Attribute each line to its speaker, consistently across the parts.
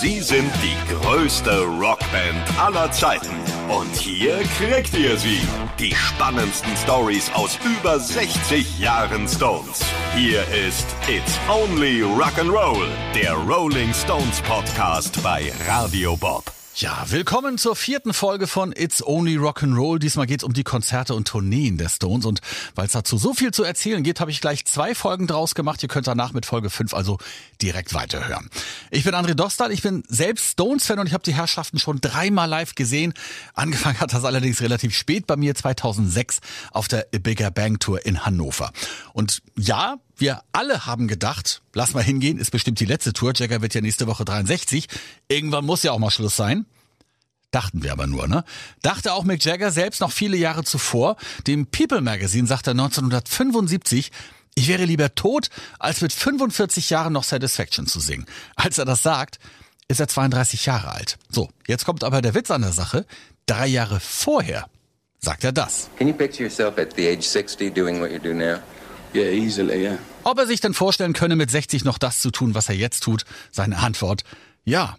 Speaker 1: Sie sind die größte Rockband aller Zeiten. Und hier kriegt ihr sie. Die spannendsten Stories aus über 60 Jahren Stones. Hier ist It's Only Rock'n'Roll, der Rolling Stones Podcast bei Radio Bob.
Speaker 2: Ja, willkommen zur vierten Folge von It's Only Rock'n'Roll. Diesmal geht's um die Konzerte und Tourneen der Stones. Und weil es dazu so viel zu erzählen gibt, habe ich gleich zwei Folgen draus gemacht. Ihr könnt danach mit Folge 5 also direkt weiterhören. Ich bin André Dostal, ich bin selbst Stones-Fan und ich habe die Herrschaften schon dreimal live gesehen. Angefangen hat das allerdings relativ spät bei mir, 2006, auf der A Bigger Bang Tour in Hannover. Und ja, wir alle haben gedacht, lass mal hingehen, ist bestimmt die letzte Tour. Jagger wird ja nächste Woche 63. Irgendwann muss ja auch mal Schluss sein. Dachten wir aber nur, ne? Dachte auch Mick Jagger selbst noch viele Jahre zuvor. Dem People Magazine sagte er 1975, ich wäre lieber tot, als mit 45 Jahren noch Satisfaction zu singen. Als er das sagt, ist er 32 Jahre alt. So, jetzt kommt aber der Witz an der Sache. Drei Jahre vorher sagt er das.
Speaker 3: Can you picture yourself at the age 60 doing what you do now?
Speaker 4: Yeah, easily, yeah.
Speaker 2: Ob er sich denn vorstellen könne, mit 60 noch das zu tun, was er jetzt tut? Seine Antwort, ja,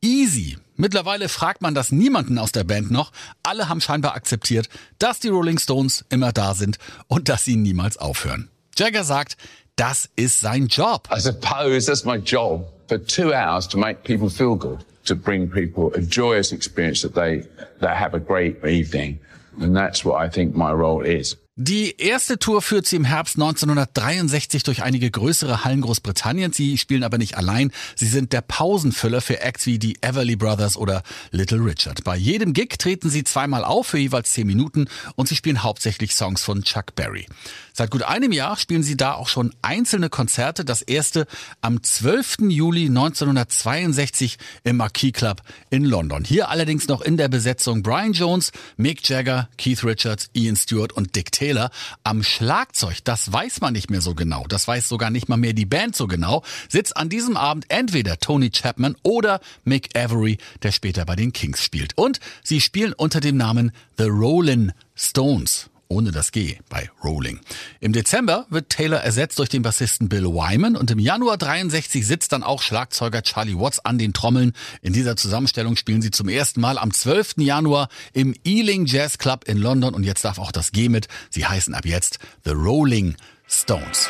Speaker 2: easy. Mittlerweile fragt man das niemanden aus der Band noch. Alle haben scheinbar akzeptiert, dass die Rolling Stones immer da sind und dass sie niemals aufhören. Jagger sagt, das ist sein Job.
Speaker 4: I suppose that's my job for two hours to make people feel good, to bring people a joyous experience that they, that have a great evening. And that's what I think my role is.
Speaker 2: Die erste Tour führt sie im Herbst 1963 durch einige größere Hallen Großbritanniens. Sie spielen aber nicht allein. Sie sind der Pausenfüller für Acts wie die Everly Brothers oder Little Richard. Bei jedem Gig treten sie zweimal auf für jeweils zehn Minuten und sie spielen hauptsächlich Songs von Chuck Berry. Seit gut einem Jahr spielen sie da auch schon einzelne Konzerte. Das erste am 12. Juli 1962 im Marquis Club in London. Hier allerdings noch in der Besetzung Brian Jones, Mick Jagger, Keith Richards, Ian Stewart und Dick Taylor. Am Schlagzeug, das weiß man nicht mehr so genau. Das weiß sogar nicht mal mehr die Band so genau. Sitzt an diesem Abend entweder Tony Chapman oder Mick Avery, der später bei den Kings spielt. Und sie spielen unter dem Namen The Rollin' Stones ohne das G bei Rolling. Im Dezember wird Taylor ersetzt durch den Bassisten Bill Wyman und im Januar 63 sitzt dann auch Schlagzeuger Charlie Watts an den Trommeln. In dieser Zusammenstellung spielen sie zum ersten Mal am 12. Januar im Ealing Jazz Club in London und jetzt darf auch das G mit. Sie heißen ab jetzt The Rolling Stones.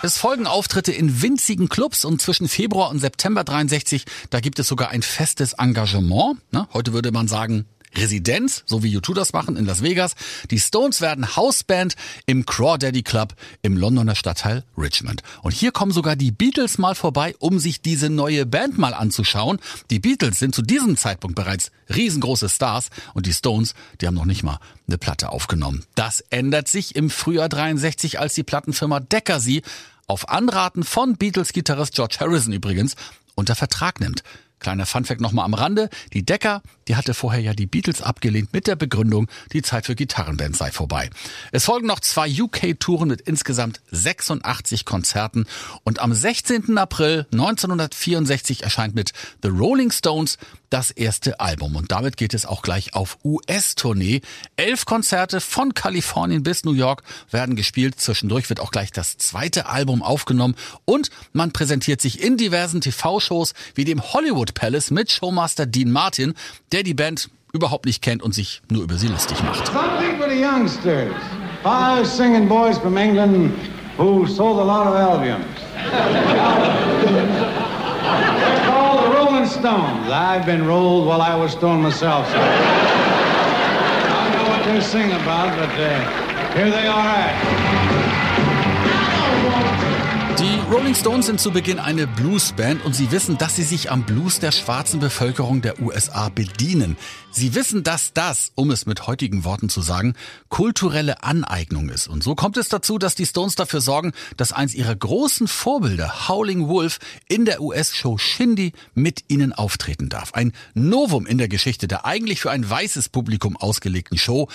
Speaker 2: Es folgen Auftritte in winzigen Clubs und zwischen Februar und September 63, da gibt es sogar ein festes Engagement. Heute würde man sagen, Residenz, so wie U2 das machen in Las Vegas. Die Stones werden Hausband im Crawdaddy Club im Londoner Stadtteil Richmond. Und hier kommen sogar die Beatles mal vorbei, um sich diese neue Band mal anzuschauen. Die Beatles sind zu diesem Zeitpunkt bereits riesengroße Stars und die Stones, die haben noch nicht mal eine Platte aufgenommen. Das ändert sich im Frühjahr 63, als die Plattenfirma Decca sie auf Anraten von Beatles-Gitarrist George Harrison übrigens unter Vertrag nimmt. Kleiner Funfact nochmal am Rande. Die Decker, die hatte vorher ja die Beatles abgelehnt mit der Begründung, die Zeit für Gitarrenbands sei vorbei. Es folgen noch zwei UK-Touren mit insgesamt 86 Konzerten und am 16. April 1964 erscheint mit The Rolling Stones das erste Album und damit geht es auch gleich auf US-Tournee. Elf Konzerte von Kalifornien bis New York werden gespielt. Zwischendurch wird auch gleich das zweite Album aufgenommen und man präsentiert sich in diversen TV-Shows wie dem Hollywood Palace mit Showmaster Dean Martin, der die Band überhaupt nicht kennt und sich nur über sie lustig macht.
Speaker 5: Something for the youngsters. Five singing boys from England who sold a lot of albums. Stones. I've been rolled while I was stoned myself. So I don't know what they sing about, but uh, here they are at.
Speaker 2: Rolling Stones sind zu Beginn eine Bluesband und sie wissen, dass sie sich am Blues der schwarzen Bevölkerung der USA bedienen. Sie wissen, dass das, um es mit heutigen Worten zu sagen, kulturelle Aneignung ist. Und so kommt es dazu, dass die Stones dafür sorgen, dass eins ihrer großen Vorbilder, Howling Wolf, in der US-Show Shindy mit ihnen auftreten darf. Ein Novum in der Geschichte der eigentlich für ein weißes Publikum ausgelegten Show.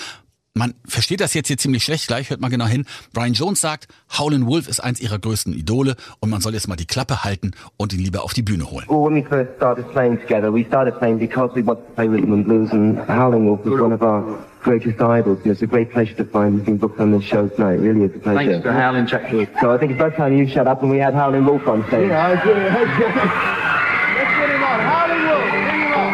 Speaker 2: Man versteht das jetzt hier ziemlich schlecht, gleich hört mal genau hin. Brian Jones sagt, Howlin' Wolf ist eins ihrer größten Idole und man soll jetzt mal die Klappe halten und ihn lieber auf die Bühne holen.
Speaker 6: Well, when we first started playing together, we started playing because we wanted to play rhythm and blues, and Howling Wolf was one of our greatest idols. And it's a great pleasure to find him booked on this show tonight. It really is a pleasure.
Speaker 3: Thanks for Howlin' Chuck.
Speaker 6: So I think it's about time you shut up and we had Howling Wolf on stage.
Speaker 5: Yeah, I agree.
Speaker 7: Let's get him on. Howling Wolf, bring him on.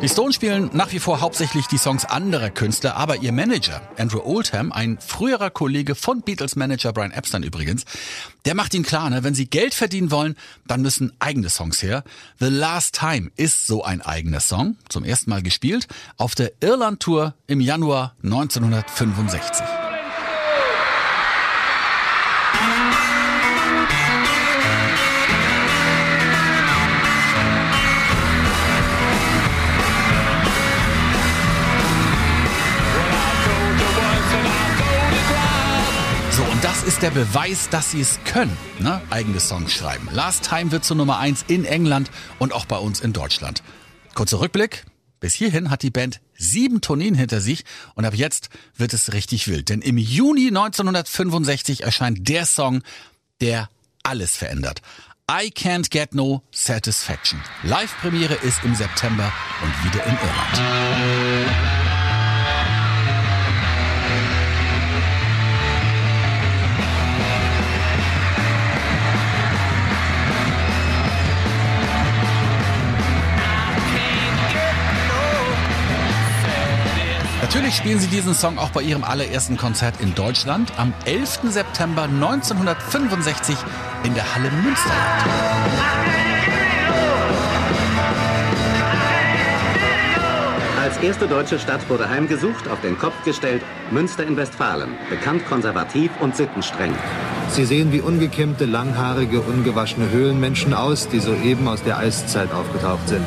Speaker 2: Die Stones spielen nach wie vor hauptsächlich die Songs anderer Künstler, aber ihr Manager, Andrew Oldham, ein früherer Kollege von Beatles-Manager Brian Epstein übrigens, der macht ihnen klar, ne, wenn sie Geld verdienen wollen, dann müssen eigene Songs her. The Last Time ist so ein eigener Song, zum ersten Mal gespielt, auf der Irland-Tour im Januar 1965. ist der Beweis, dass sie es können, ne? eigene Songs schreiben. Last Time wird zur Nummer eins in England und auch bei uns in Deutschland. Kurzer Rückblick. Bis hierhin hat die Band sieben Tourneen hinter sich und ab jetzt wird es richtig wild. Denn im Juni 1965 erscheint der Song, der alles verändert. I Can't Get No Satisfaction. Live-Premiere ist im September und wieder in Irland. Spielen sie diesen Song auch bei ihrem allerersten Konzert in Deutschland am 11. September 1965 in der Halle Münsterland.
Speaker 8: Als erste deutsche Stadt wurde heimgesucht, auf den Kopf gestellt, Münster in Westfalen, bekannt konservativ und sittenstreng.
Speaker 9: Sie sehen wie ungekämmte, langhaarige, ungewaschene Höhlenmenschen aus, die soeben aus der Eiszeit aufgetaucht sind.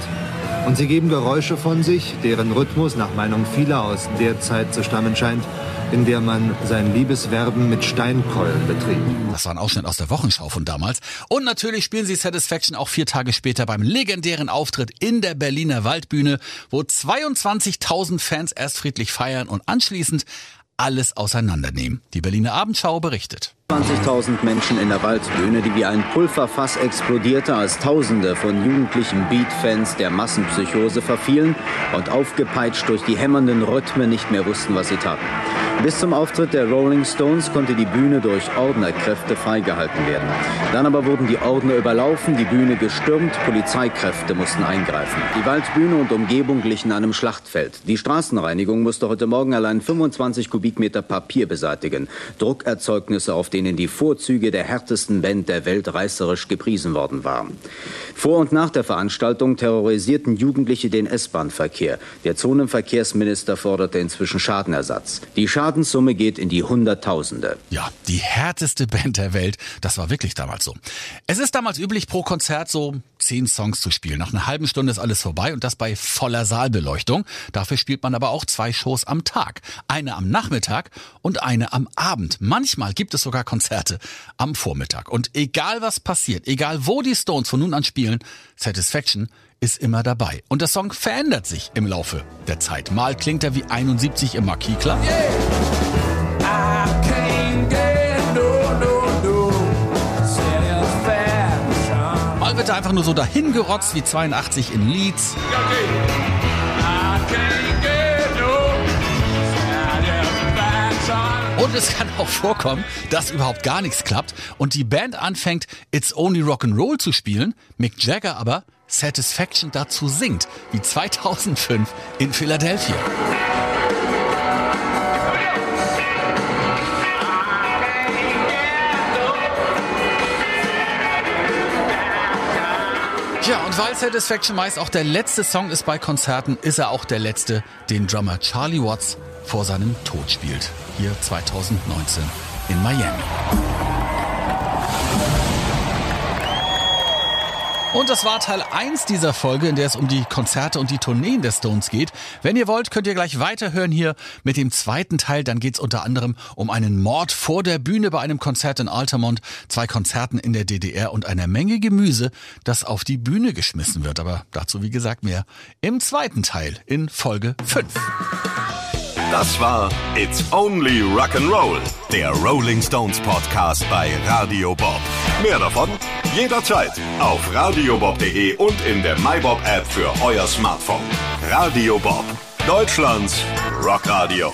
Speaker 9: Und sie geben Geräusche von sich, deren Rhythmus nach Meinung vieler aus der Zeit zu stammen scheint, in der man sein Liebeswerben mit Steinkeulen betrieb.
Speaker 2: Das war ein Ausschnitt aus der Wochenschau von damals. Und natürlich spielen sie Satisfaction auch vier Tage später beim legendären Auftritt in der Berliner Waldbühne, wo 22.000 Fans erst friedlich feiern und anschließend alles auseinandernehmen. Die Berliner Abendschau berichtet.
Speaker 10: 20.000 Menschen in der Waldbühne, die wie ein Pulverfass explodierte, als Tausende von jugendlichen Beat-Fans der Massenpsychose verfielen und aufgepeitscht durch die hämmernden Rhythmen nicht mehr wussten, was sie taten. Bis zum Auftritt der Rolling Stones konnte die Bühne durch Ordnerkräfte freigehalten werden. Dann aber wurden die Ordner überlaufen, die Bühne gestürmt, Polizeikräfte mussten eingreifen. Die Waldbühne und Umgebung glichen einem Schlachtfeld. Die Straßenreinigung musste heute Morgen allein 25 Kubikmeter Papier beseitigen. Druckerzeugnisse, auf denen die Vorzüge der härtesten Band der Welt reißerisch gepriesen worden waren. Vor und nach der Veranstaltung terrorisierten Jugendliche den S-Bahn-Verkehr. Der Zonenverkehrsminister forderte inzwischen Schadenersatz. Die Schadenssumme geht in die Hunderttausende.
Speaker 2: Ja, die härteste Band der Welt. Das war wirklich damals so. Es ist damals üblich, pro Konzert so zehn Songs zu spielen. Nach einer halben Stunde ist alles vorbei und das bei voller Saalbeleuchtung. Dafür spielt man aber auch zwei Shows am Tag. Eine am Nachmittag und eine am Abend. Manchmal gibt es sogar Konzerte am Vormittag. Und egal was passiert, egal wo die Stones von nun an spielen, Satisfaction ist immer dabei. Und der Song verändert sich im Laufe der Zeit. Mal klingt er wie 71 im Marquis Club. Mal wird er einfach nur so dahingerotzt wie 82 in Leeds. Und es kann auch vorkommen, dass überhaupt gar nichts klappt und die Band anfängt, It's Only Rock'n'Roll zu spielen, Mick Jagger aber Satisfaction dazu singt, wie 2005 in Philadelphia. Tja, und weil Satisfaction meist auch der letzte Song ist bei Konzerten, ist er auch der letzte, den Drummer Charlie Watts vor seinem Tod spielt. Hier 2019 in Miami. Und das war Teil 1 dieser Folge, in der es um die Konzerte und die Tourneen der Stones geht. Wenn ihr wollt, könnt ihr gleich weiterhören hier mit dem zweiten Teil. Dann geht's unter anderem um einen Mord vor der Bühne bei einem Konzert in Altamont, zwei Konzerten in der DDR und einer Menge Gemüse, das auf die Bühne geschmissen wird. Aber dazu, wie gesagt, mehr im zweiten Teil in Folge 5.
Speaker 1: Das war It's Only Rock'n'Roll, der Rolling Stones Podcast bei Radio Bob. Mehr davon jederzeit auf radiobob.de und in der MyBob App für euer Smartphone. Radio Bob, Deutschlands Rockradio.